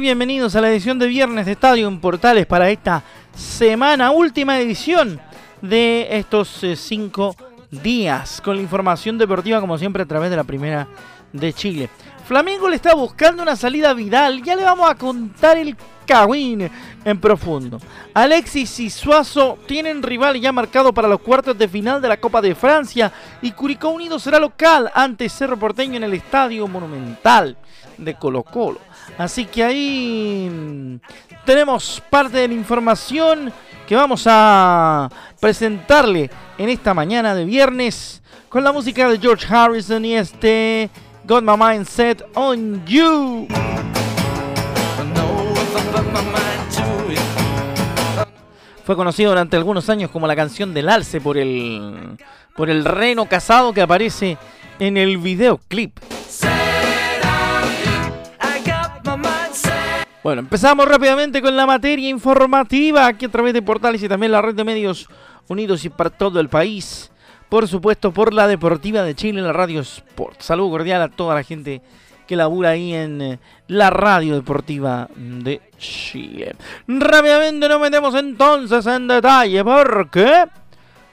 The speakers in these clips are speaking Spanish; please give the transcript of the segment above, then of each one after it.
Bienvenidos a la edición de viernes de Estadio en Portales para esta semana, última edición de estos eh, cinco días, con la información deportiva como siempre a través de la primera de Chile. Flamengo le está buscando una salida a Vidal, ya le vamos a contar el cagüín en profundo. Alexis y Suazo tienen rival ya marcado para los cuartos de final de la Copa de Francia y Curicó Unido será local ante Cerro Porteño en el Estadio Monumental de Colo Colo. Así que ahí tenemos parte de la información que vamos a presentarle en esta mañana de viernes con la música de George Harrison y este Got My Mind Set on You. Fue conocido durante algunos años como la canción del alce por el por el reno casado que aparece en el videoclip. Bueno, empezamos rápidamente con la materia informativa aquí a través de portales y también la red de medios unidos y para todo el país. Por supuesto, por la Deportiva de Chile, la Radio Sport. Saludo cordial a toda la gente que labura ahí en eh, la Radio Deportiva de Chile. Rápidamente nos metemos entonces en detalle porque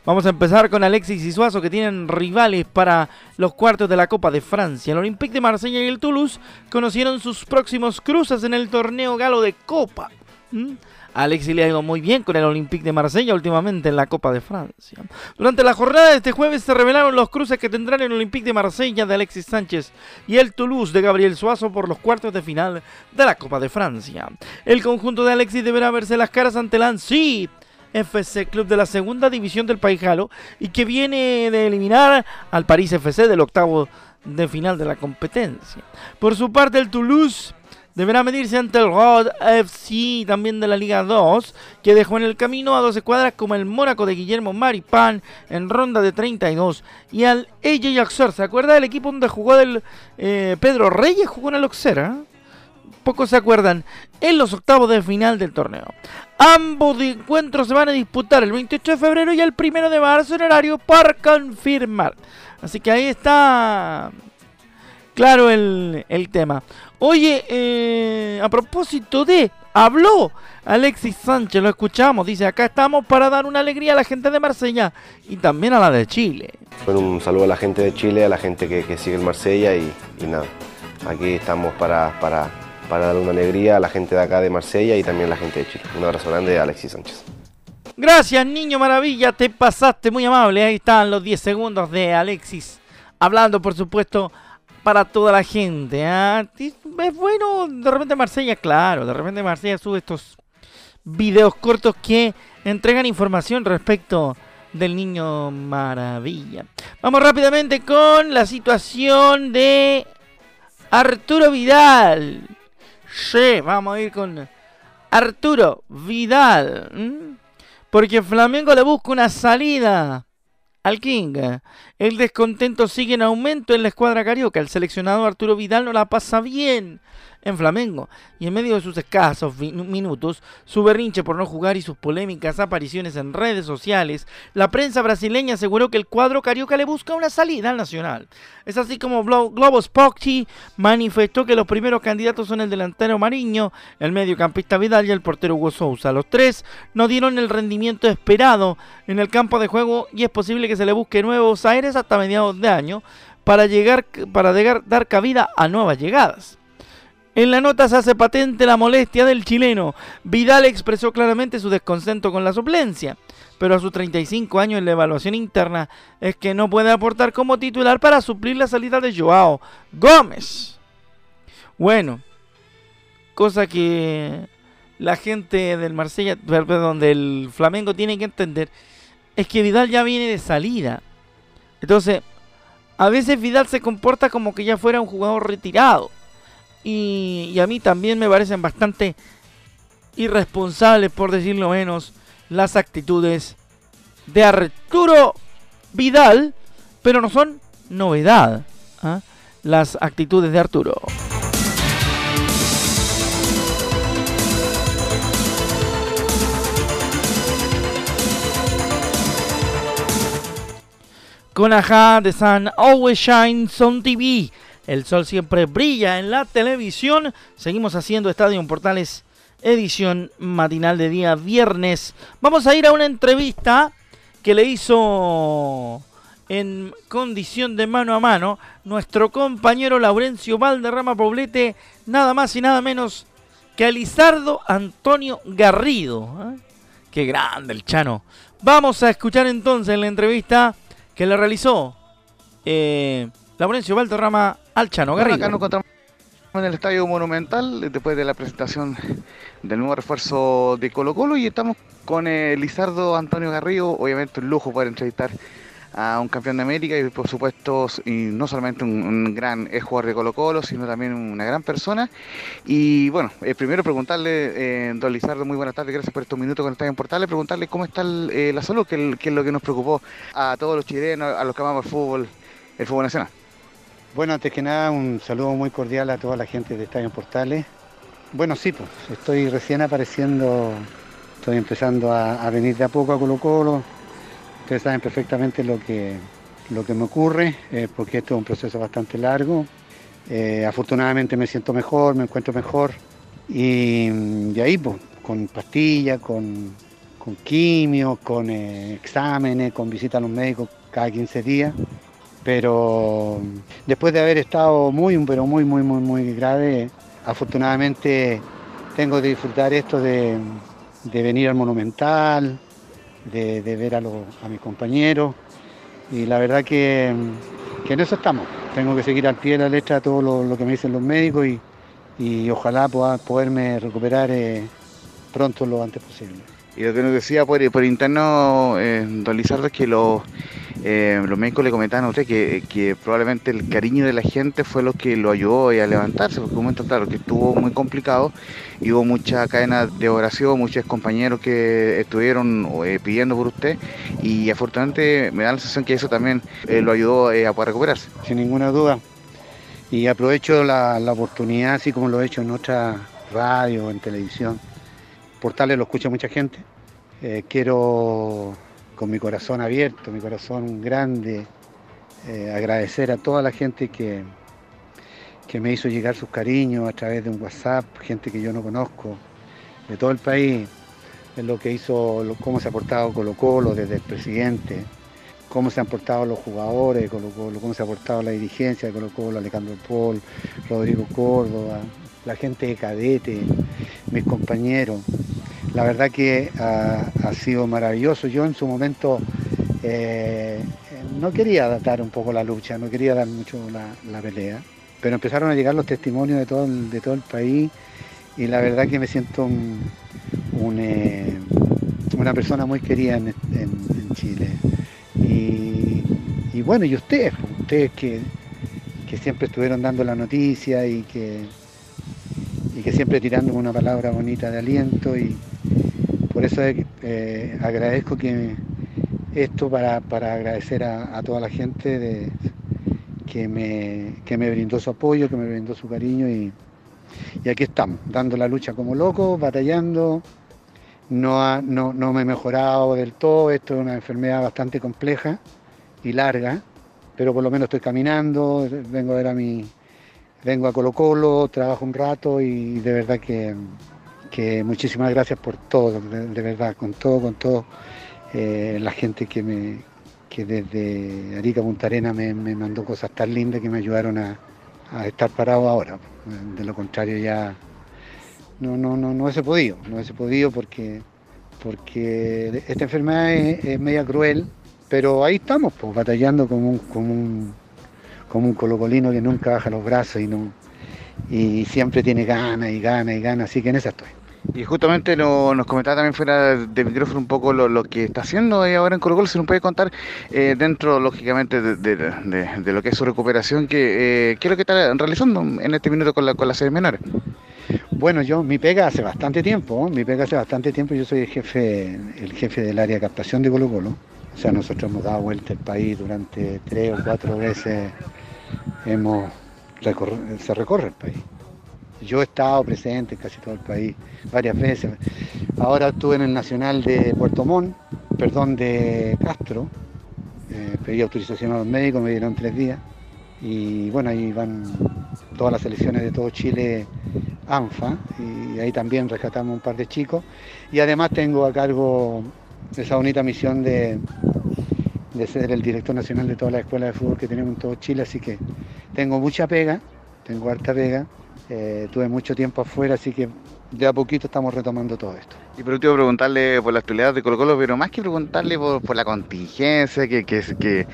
Vamos a empezar con Alexis y Suazo que tienen rivales para los cuartos de la Copa de Francia. El Olympique de Marsella y el Toulouse conocieron sus próximos cruces en el torneo galo de Copa. ¿Mm? Alexis le ha ido muy bien con el Olympique de Marsella últimamente en la Copa de Francia. Durante la jornada de este jueves se revelaron los cruces que tendrán el Olympique de Marsella de Alexis Sánchez y el Toulouse de Gabriel Suazo por los cuartos de final de la Copa de Francia. El conjunto de Alexis deberá verse las caras ante el Annecy FC Club de la segunda división del país galo y que viene de eliminar al París FC del octavo de final de la competencia. Por su parte, el Toulouse deberá medirse ante el Rod FC, también de la Liga 2, que dejó en el camino a 12 cuadras como el Mónaco de Guillermo Maripán en ronda de 32 y al Oxer. ¿Se acuerda del equipo donde jugó el eh, Pedro Reyes? Jugó en el Oxer, Pocos se acuerdan, en los octavos de final del torneo. Ambos encuentros se van a disputar el 28 de febrero y el 1 de marzo en horario para confirmar. Así que ahí está claro el, tema. Oye, eh, a propósito de, habló Alexis Sánchez, lo escuchamos, dice, acá estamos para dar una alegría a la gente de Marsella y también a la de Chile. Bueno, un saludo a la gente de Chile, a la gente que, sigue el Marsella y, nada, aquí estamos para para dar una alegría a la gente de acá de Marsella y también a la gente de Chile. Un abrazo grande de Alexis Sánchez. Gracias, niño maravilla, te pasaste muy amable. Ahí están los 10 segundos de Alexis. Hablando, por supuesto, para toda la gente. ¿ah? Es bueno, de repente Marsella, claro, de repente Marsella sube estos videos cortos que entregan información respecto del niño maravilla. Vamos rápidamente con la situación de Arturo Vidal. Sí, vamos a ir con Arturo Vidal. Porque Flamengo le busca una salida al King. El descontento sigue en aumento en la escuadra carioca. El seleccionado Arturo Vidal no la pasa bien en Flamengo. Y en medio de sus escasos minutos, su berrinche por no jugar y sus polémicas apariciones en redes sociales, la prensa brasileña aseguró que el cuadro carioca le busca una salida al Nacional. Es así como Globo Spocchi manifestó que los primeros candidatos son el delantero Mariño, el mediocampista Vidal y el portero Hugo Sousa. Los tres no dieron el rendimiento esperado en el campo de juego y es posible que se le busque nuevos aires hasta mediados de año para llegar para dar cabida a nuevas llegadas. En la nota se hace patente la molestia del chileno. Vidal expresó claramente su descontento con la suplencia, pero a sus 35 años en la evaluación interna es que no puede aportar como titular para suplir la salida de Joao Gómez. Bueno, cosa que la gente del Marsella, perdón, del Flamengo tiene que entender es que Vidal ya viene de salida. Entonces, a veces Vidal se comporta como que ya fuera un jugador retirado. Y, a mí también me parecen bastante irresponsables, por decirlo menos, las actitudes de Arturo Vidal, pero no son novedad ¿ah? las actitudes de Arturo. Con Aja de Sun Always Shines on TV. El sol siempre brilla en la televisión. Seguimos haciendo Estadio Portales edición matinal de día viernes. Vamos a ir a una entrevista que le hizo en condición de mano a mano nuestro compañero Laurencio Valderrama Poblete, nada más y nada menos que a Lizardo Antonio Garrido. ¿eh? Qué grande el Chano. Vamos a escuchar entonces la entrevista que le realizó eh, Laurencio Valderrama al Chano Garrido. en el Estadio Monumental después de la presentación del nuevo refuerzo de Colo Colo y estamos con eh, Lizardo Antonio Garrido, obviamente un lujo poder entrevistar a un campeón de América y por supuesto no solamente un, gran jugador de Colo Colo, sino también una gran persona. Y bueno, eh, primero preguntarle, eh, don Lizardo, muy buenas tardes, gracias por estos minutos con Estadio Portales, preguntarle cómo está la salud, que, que es lo que nos preocupó a todos los chilenos, a los que amamos el fútbol, el fútbol nacional. Bueno, antes que nada, un saludo muy cordial a toda la gente de Estadio Portales. Bueno, sí, pues estoy recién apareciendo, estoy empezando a, venir de a poco a Colo Colo. Ustedes saben perfectamente lo que, lo que me ocurre, eh, porque esto es un proceso bastante largo. Eh, afortunadamente me siento mejor, me encuentro mejor. Y, ahí, pues, con pastillas, con, con quimio, con eh, exámenes, con visita a los médicos cada 15 días pero después de haber estado muy, pero muy, muy, muy, muy grave, afortunadamente tengo que disfrutar esto de, venir al Monumental, de, ver a, mis compañeros y la verdad que, en eso estamos. Tengo que seguir al pie de la letra todo lo, que me dicen los médicos y, ojalá pueda poderme recuperar eh, pronto lo antes posible. Y lo que nos decía por, interno, eh, don Lizardo, es que los, eh, los médicos le comentaban a usted que, probablemente el cariño de la gente fue lo que lo ayudó a levantarse, porque un momento, claro, que estuvo muy complicado hubo mucha cadena de oración, muchos compañeros que estuvieron eh, pidiendo por usted y afortunadamente me da la sensación que eso también lo ayudó a poder recuperarse. Sin ninguna duda. Y aprovecho la, oportunidad, así como lo he hecho en otra radio, en televisión, portales lo escucha mucha gente. Eh, quiero, con mi corazón abierto, mi corazón grande, eh, agradecer a toda la gente que, que me hizo llegar sus cariños a través de un WhatsApp, gente que yo no conozco, de todo el país, de lo que hizo, cómo se ha portado Colo Colo desde el presidente, cómo se han portado los jugadores de Colo Colo, cómo se ha portado la dirigencia de Colo Colo, Alejandro Paul, Rodrigo Córdoba, la gente de cadete, mis compañeros. La verdad que ha, sido maravilloso. Yo en su momento eh, no quería dar un poco la lucha, no quería dar mucho la, pelea, pero empezaron a llegar los testimonios de todo el, de todo el país y la verdad que me siento eh, una persona muy querida en, Chile. Y, bueno, y ustedes, ustedes que, que siempre estuvieron dando la noticia y que y que siempre tirándome una palabra bonita de aliento y por eso eh, agradezco que esto para, agradecer a, toda la gente de, que, me, me brindó su apoyo, que me brindó su cariño y, aquí estamos, dando la lucha como loco, batallando. No, no, no me he mejorado del todo, esto es una enfermedad bastante compleja y larga, pero por lo menos estoy caminando, vengo a ver a mi, vengo a Colo Colo, trabajo un rato y de verdad que, muchísimas gracias por todo, de, verdad, con todo, con todo. Eh, la gente que me que desde Arica Punta Arena me, mandó cosas tan lindas que me ayudaron a, estar parado ahora. De lo contrario ya no, no, no, no hubiese podido, no hubiese podido porque, porque esta enfermedad es, media cruel, pero ahí estamos, pues, batallando como un como un colocolino que nunca baja los brazos y, no, y siempre tiene ganas y ganas y ganas, así que en esa estoy. Y justamente nos comentaba también fuera de micrófono un poco lo, que está haciendo ahora en Colo Colo, si nos puede contar eh, dentro, lógicamente, de, lo que es su recuperación, que, eh, ¿qué es lo que está realizando en este minuto con, la, con las sedes menores? Bueno, yo, mi pega hace bastante tiempo, mi pega hace bastante tiempo, yo soy el jefe, el jefe del área de captación de Colo Colo, o sea, nosotros hemos dado vuelta el país durante tres o cuatro veces, hemos se recorre el país. Yo he estado presente en casi todo el país varias veces. Ahora estuve en el Nacional de Puerto Montt, perdón, de Castro. Eh, pedí autorización a los médicos, me dieron tres días. Y bueno, ahí van todas las selecciones de todo Chile ANFA y ahí también rescatamos un par de chicos. Y además tengo a cargo esa bonita misión de, de ser el director nacional de todas las escuelas de fútbol que tenemos en todo Chile, así que tengo mucha pega, tengo harta pega eh, tuve mucho tiempo afuera, así que de a poquito estamos retomando todo esto. Y por último, preguntarle por la actualidad de Colo Colo, pero más que preguntarle por, la contingencia, que, que,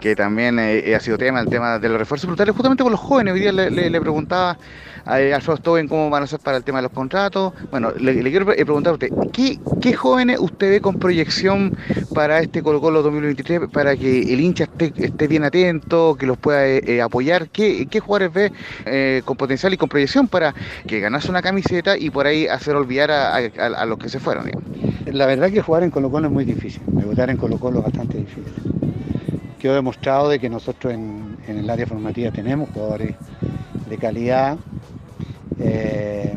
que, también eh, ha sido tema, el tema de los refuerzos brutales, justamente por los jóvenes. Hoy día le preguntaba a Alfredo Stoven cómo van a ser para el tema de los contratos. Bueno, le, quiero preguntar a usted, ¿qué, jóvenes usted ve con proyección para este Colo Colo 2023 para que el hincha esté, bien atento, que los pueda eh, eh, apoyar? ¿Qué, jugadores ve eh, con potencial y con proyección para que ganase una camiseta y por ahí hacer olvidar a, los que se fueron? La verdad que jugar en Colo Colo es muy difícil, debutar en Colo Colo es bastante difícil. Quedó demostrado de que nosotros en, el área formativa tenemos jugadores de calidad eh,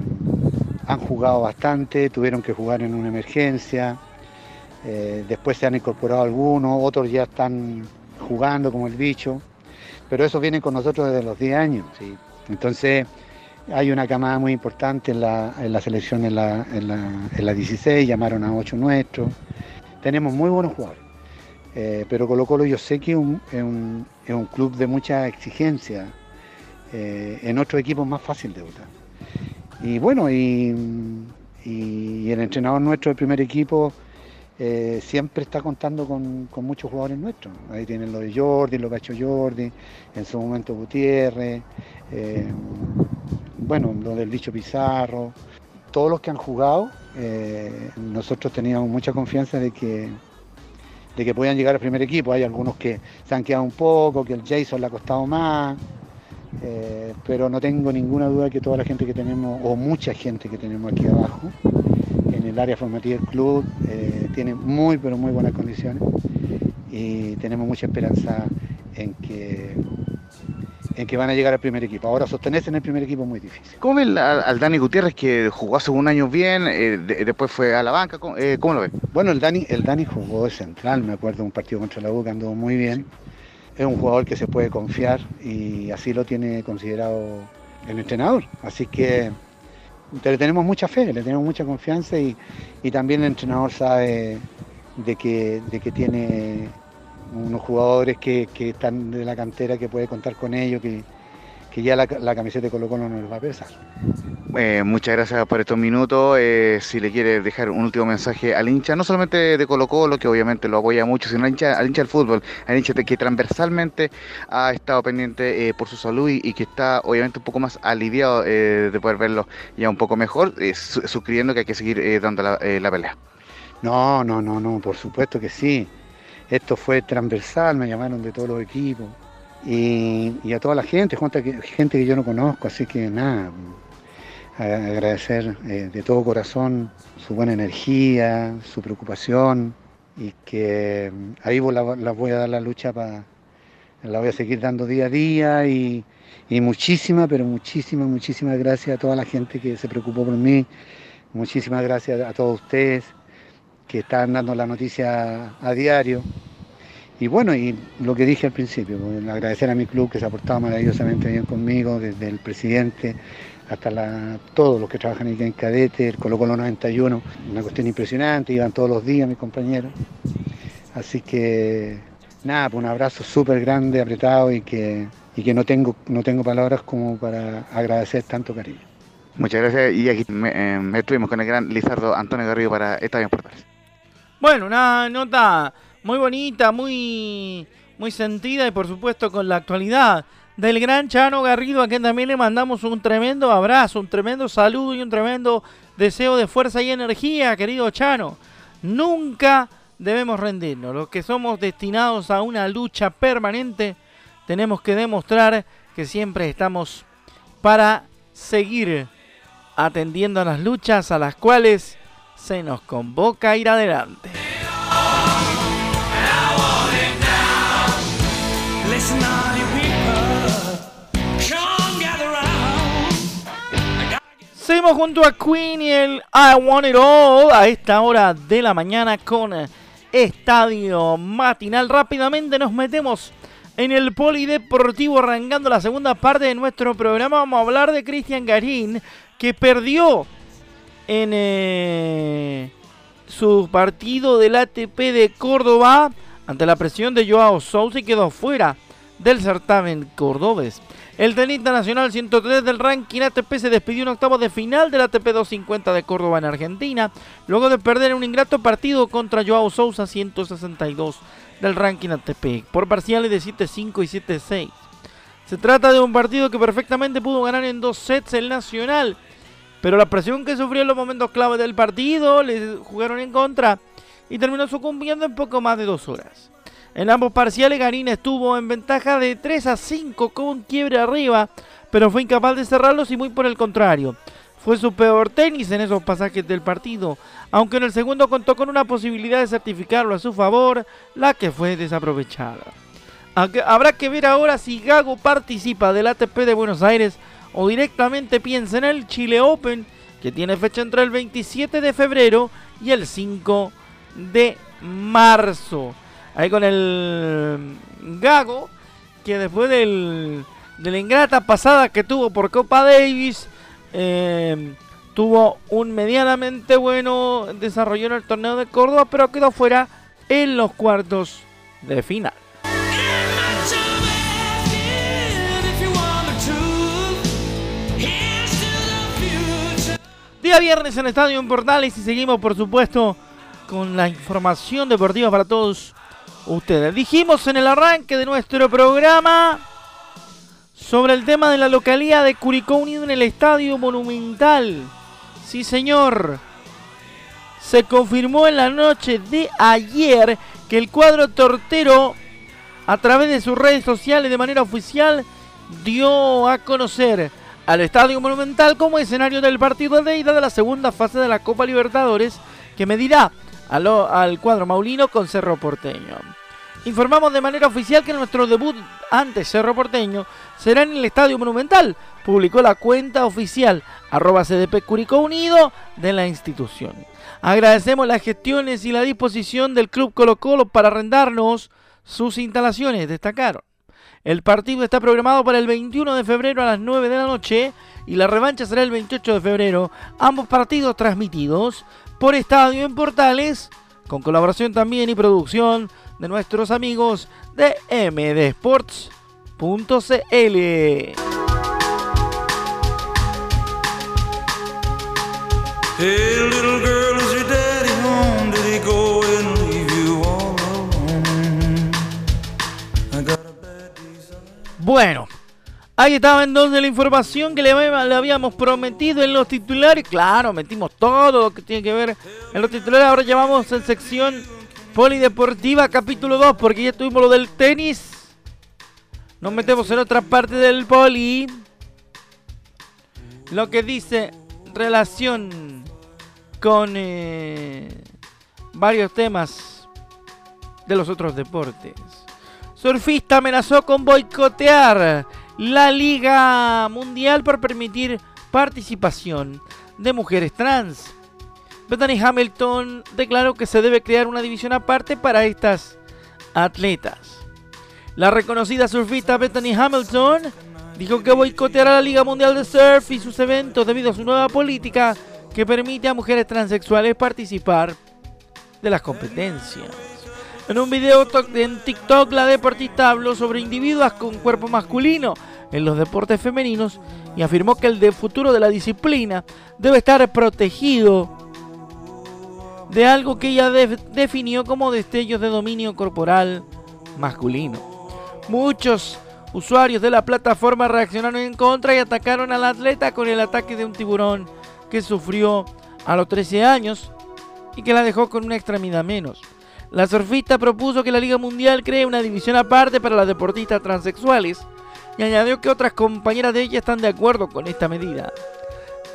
han jugado bastante, tuvieron que jugar en una emergencia, eh, después se han incorporado algunos, otros ya están jugando como el bicho, pero eso viene con nosotros desde los 10 años. Entonces hay una camada muy importante en la, selección en la, en, 16, llamaron a 8 nuestros, tenemos muy buenos jugadores. Eh, pero Colo Colo yo sé que es un, club de mucha exigencia, en otros equipos más fácil de votar. Y bueno, y, el entrenador nuestro del primer equipo eh, siempre está contando con, muchos jugadores nuestros. Ahí tienen lo de Jordi, lo que ha hecho Jordi, en su momento Gutiérrez, eh, bueno, lo del dicho Pizarro. Todos los que han jugado, eh, nosotros teníamos mucha confianza de que, de que podían llegar al primer equipo. Hay algunos que se han quedado un poco, que el Jason le ha costado más. Eh, pero no tengo ninguna duda que toda la gente que tenemos, o mucha gente que tenemos aquí abajo, en el área formativa del club, eh, tiene muy, pero muy buenas condiciones y tenemos mucha esperanza en que en que van a llegar al primer equipo. Ahora sostenerse en el primer equipo es muy difícil. ¿Cómo ve al, Dani Gutiérrez que jugó hace un año bien, eh, después fue a la banca? ¿Cómo, lo ve? Bueno, el Dani, el Dani jugó de central, me acuerdo un partido contra la U que anduvo muy bien es un jugador que se puede confiar y así lo tiene considerado el entrenador. Así que le tenemos mucha fe, le tenemos mucha confianza y, también el entrenador sabe de que, de que tiene unos jugadores que, que, están de la cantera, que puede contar con ellos, que, que ya la, camiseta de Colo Colo no les va a pesar. Eh, muchas gracias por estos minutos. Eh, si le quiere dejar un último mensaje al hincha, no solamente de Colo Colo, que obviamente lo apoya mucho, sino al hincha, al hincha del fútbol, al hincha que transversalmente ha estado pendiente eh, por su salud y, que está obviamente un poco más aliviado de poder verlo ya un poco mejor, suscribiendo que hay que seguir dando la, la pelea. No, no, no, no, por supuesto que sí. Esto fue transversal, me llamaron de todos los equipos. Y, a toda la gente, gente que yo no conozco, así que nada, agradecer eh, de todo corazón su buena energía, su preocupación y que mm, ahí la, voy a dar la lucha para, la voy a seguir dando día a día y, y muchísimas, pero muchísimas, muchísimas gracias a toda la gente que se preocupó por mí, muchísimas gracias a todos ustedes que están dando la noticia a diario. Y bueno, y lo que dije al principio, pues, agradecer a mi club que se ha portado maravillosamente bien conmigo, desde el presidente hasta todos los que trabajan en Cadete, el Colo Colo 91, una cuestión impresionante, iban todos los días mis compañeros. Así que nada, pues un abrazo súper grande, apretado y que, y que no, tengo, no tengo palabras como para agradecer tanto cariño. Muchas gracias y aquí me, eh, estuvimos con el gran Lizardo Antonio Garrido para esta bien Portales. Bueno, una nota muy bonita, muy, muy sentida y por supuesto con la actualidad del gran Chano Garrido, a quien también le mandamos un tremendo abrazo, un tremendo saludo y un tremendo deseo de fuerza y energía, querido Chano. Nunca debemos rendirnos. Los que somos destinados a una lucha permanente, tenemos que demostrar que siempre estamos para seguir atendiendo a las luchas a las cuales se nos convoca a ir adelante. Seguimos junto a Queen y el I Want It All a esta hora de la mañana con Estadio Matinal. Rápidamente nos metemos en el Polideportivo arrancando la segunda parte de nuestro programa. Vamos a hablar de Cristian Garín que perdió en eh, su partido del ATP de Córdoba ante la presión de Joao Sousa y quedó fuera del certamen cordobés. El tenista nacional 103 del ranking ATP se despidió en octavo de final del ATP 250 de Córdoba en Argentina, luego de perder un ingrato partido contra Joao Sousa 162 del ranking ATP, por parciales de 7-5 y 7-6. Se trata de un partido que perfectamente pudo ganar en dos sets el Nacional, pero la presión que sufrió en los momentos clave del partido le jugaron en contra y terminó sucumbiendo en poco más de dos horas. En ambos parciales Garín estuvo en ventaja de 3 a 5 con un quiebre arriba, pero fue incapaz de cerrarlos y muy por el contrario. Fue su peor tenis en esos pasajes del partido, aunque en el segundo contó con una posibilidad de certificarlo a su favor, la que fue desaprovechada. Habrá que ver ahora si Gago participa del ATP de Buenos Aires o directamente piensa en el Chile Open, que tiene fecha entre el 27 de febrero y el 5 de marzo. Ahí con el Gago, que después del, de la ingrata pasada que tuvo por Copa Davis, eh, tuvo un medianamente bueno desarrollo en el torneo de Córdoba, pero quedó fuera en los cuartos de final. Día viernes en Estadio en Portales y seguimos por supuesto con la información deportiva para todos ustedes. Dijimos en el arranque de nuestro programa sobre el tema de la localidad de Curicó Unido en el Estadio Monumental. Sí, señor. Se confirmó en la noche de ayer que el cuadro tortero, a través de sus redes sociales de manera oficial, dio a conocer al Estadio Monumental como escenario del partido de ida de la segunda fase de la Copa Libertadores que medirá al, al cuadro maulino con Cerro Porteño. Informamos de manera oficial que nuestro debut ante Cerro Porteño será en el Estadio Monumental, publicó la cuenta oficial arroba CDP Curicó Unido de la institución. Agradecemos las gestiones y la disposición del Club Colo Colo para arrendarnos sus instalaciones, destacaron. El partido está programado para el 21 de febrero a las 9 de la noche y la revancha será el 28 de febrero. Ambos partidos transmitidos por Estadio en Portales, con colaboración también y producción de nuestros amigos de mdsports.cl. Bueno, ahí estaba entonces la información que le, habíamos prometido en los titulares. Claro, metimos todo lo que tiene que ver en los titulares. Ahora llamamos en sección Polideportiva capítulo 2 porque ya tuvimos lo del tenis. Nos metemos en otra parte del poli. Lo que dice relación con eh, varios temas de los otros deportes. Surfista amenazó con boicotear la Liga Mundial por permitir participación de mujeres trans. Bethany Hamilton declaró que se debe crear una división aparte para estas atletas. La reconocida surfista Bethany Hamilton dijo que boicoteará la Liga Mundial de Surf y sus eventos debido a su nueva política que permite a mujeres transexuales participar de las competencias. En un video en TikTok, la deportista habló sobre individuos con cuerpo masculino en los deportes femeninos y afirmó que el de futuro de la disciplina debe estar protegido de algo que ella definió como destellos de dominio corporal masculino. Muchos usuarios de la plataforma reaccionaron en contra y atacaron al atleta con el ataque de un tiburón que sufrió a los 13 años y que la dejó con una extremidad menos. La surfista propuso que la Liga Mundial cree una división aparte para las deportistas transexuales y añadió que otras compañeras de ella están de acuerdo con esta medida.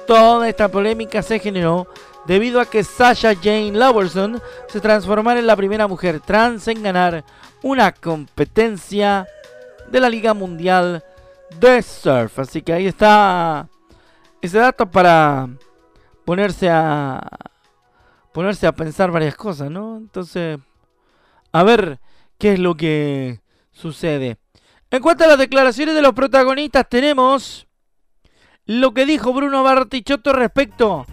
Toda esta polémica se generó debido a que Sasha Jane Lowerson se transformara en la primera mujer trans en ganar una competencia de la Liga Mundial de Surf. Así que ahí está ese dato para ponerse a ponerse a pensar varias cosas, ¿no? Entonces, a ver qué es lo que sucede. En cuanto a las declaraciones de los protagonistas, tenemos lo que dijo Bruno Bartichotto respecto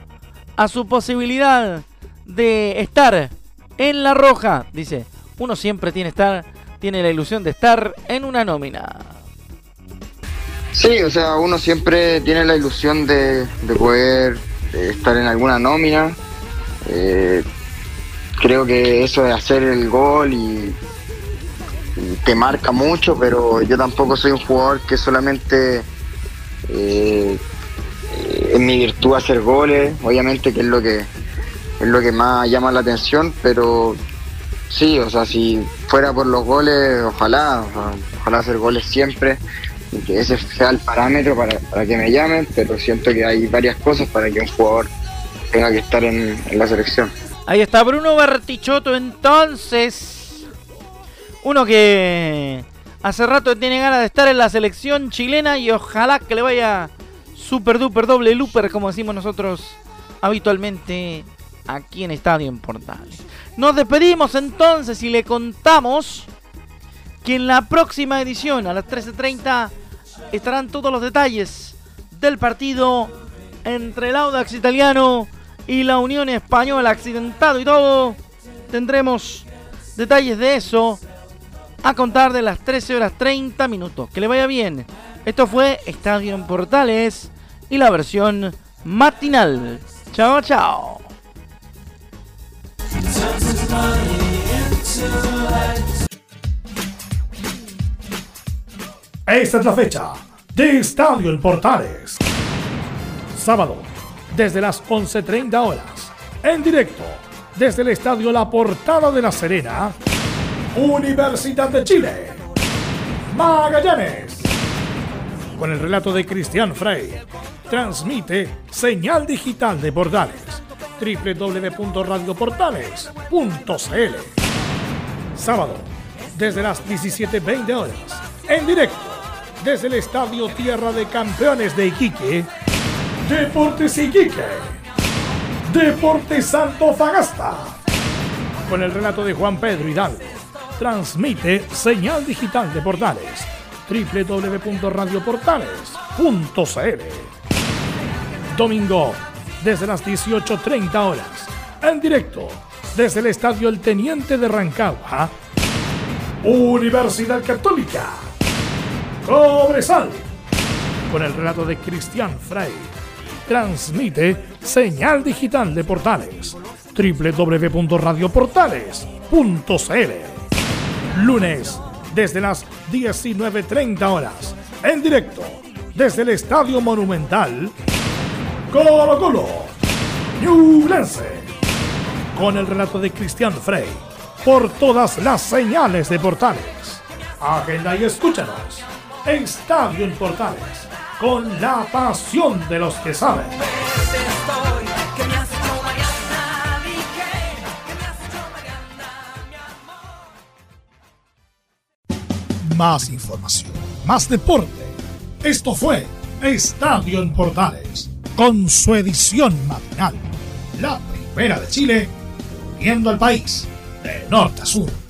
a su posibilidad de estar en la roja. Dice, uno siempre tiene, estar, tiene la ilusión de estar en una nómina. Sí, o sea, uno siempre tiene la ilusión de, poder estar en alguna nómina. Eh, creo que eso de hacer el gol y, te marca mucho, pero yo tampoco soy un jugador que solamente eh, es mi virtud hacer goles, obviamente que es lo que es lo que más llama la atención, pero sí, o sea, si fuera por los goles, ojalá, ojalá hacer goles siempre, y que ese sea el parámetro para, que me llamen, pero siento que hay varias cosas para que un jugador tenga que estar en la selección. Ahí está Bruno Bartichotto entonces, uno que hace rato tiene ganas de estar en la selección chilena y ojalá que le vaya super duper doble looper, como decimos nosotros habitualmente aquí en Estadio en Portales. Nos despedimos entonces y le contamos que en la próxima edición a las 13.30 estarán todos los detalles del partido entre el Audax italiano y la Unión Española accidentado y todo. Tendremos detalles de eso a contar de las 13 horas 30 minutos. Que le vaya bien. Esto fue Estadio en Portales y la versión matinal. Chao, chao. Esta es la fecha de Estadio en Portales. Sábado, desde las 11.30 horas, en directo, desde el Estadio La Portada de La Serena, Universidad de Chile, Magallanes, con el relato de Cristian Frey transmite señal digital de Portales www.radioportales.cl Sábado, desde las 17.20 horas, en directo, desde el Estadio Tierra de Campeones de Iquique, Deportes Iquique, Deportes Santo Fagasta, con el relato de Juan Pedro Hidalgo, transmite señal digital de Portales. www.radioportales.cl domingo desde las 18.30 horas, en directo desde el Estadio El Teniente de Rancagua, Universidad Católica, Cobresal, con el relato de Cristian Frey, transmite señal digital de portales www.radioportales.cl Lunes desde las 19.30 horas, en directo desde el Estadio Monumental Colo Colo, Ñublense, con el relato de Cristian Frey, por todas las señales de Portales. Agenda y escúchanos. Estadio en Portales, con la pasión de los que saben. Más información, más deporte. Esto fue Estadio en Portales con su edición matinal. La primera de Chile, viendo al país de norte a sur.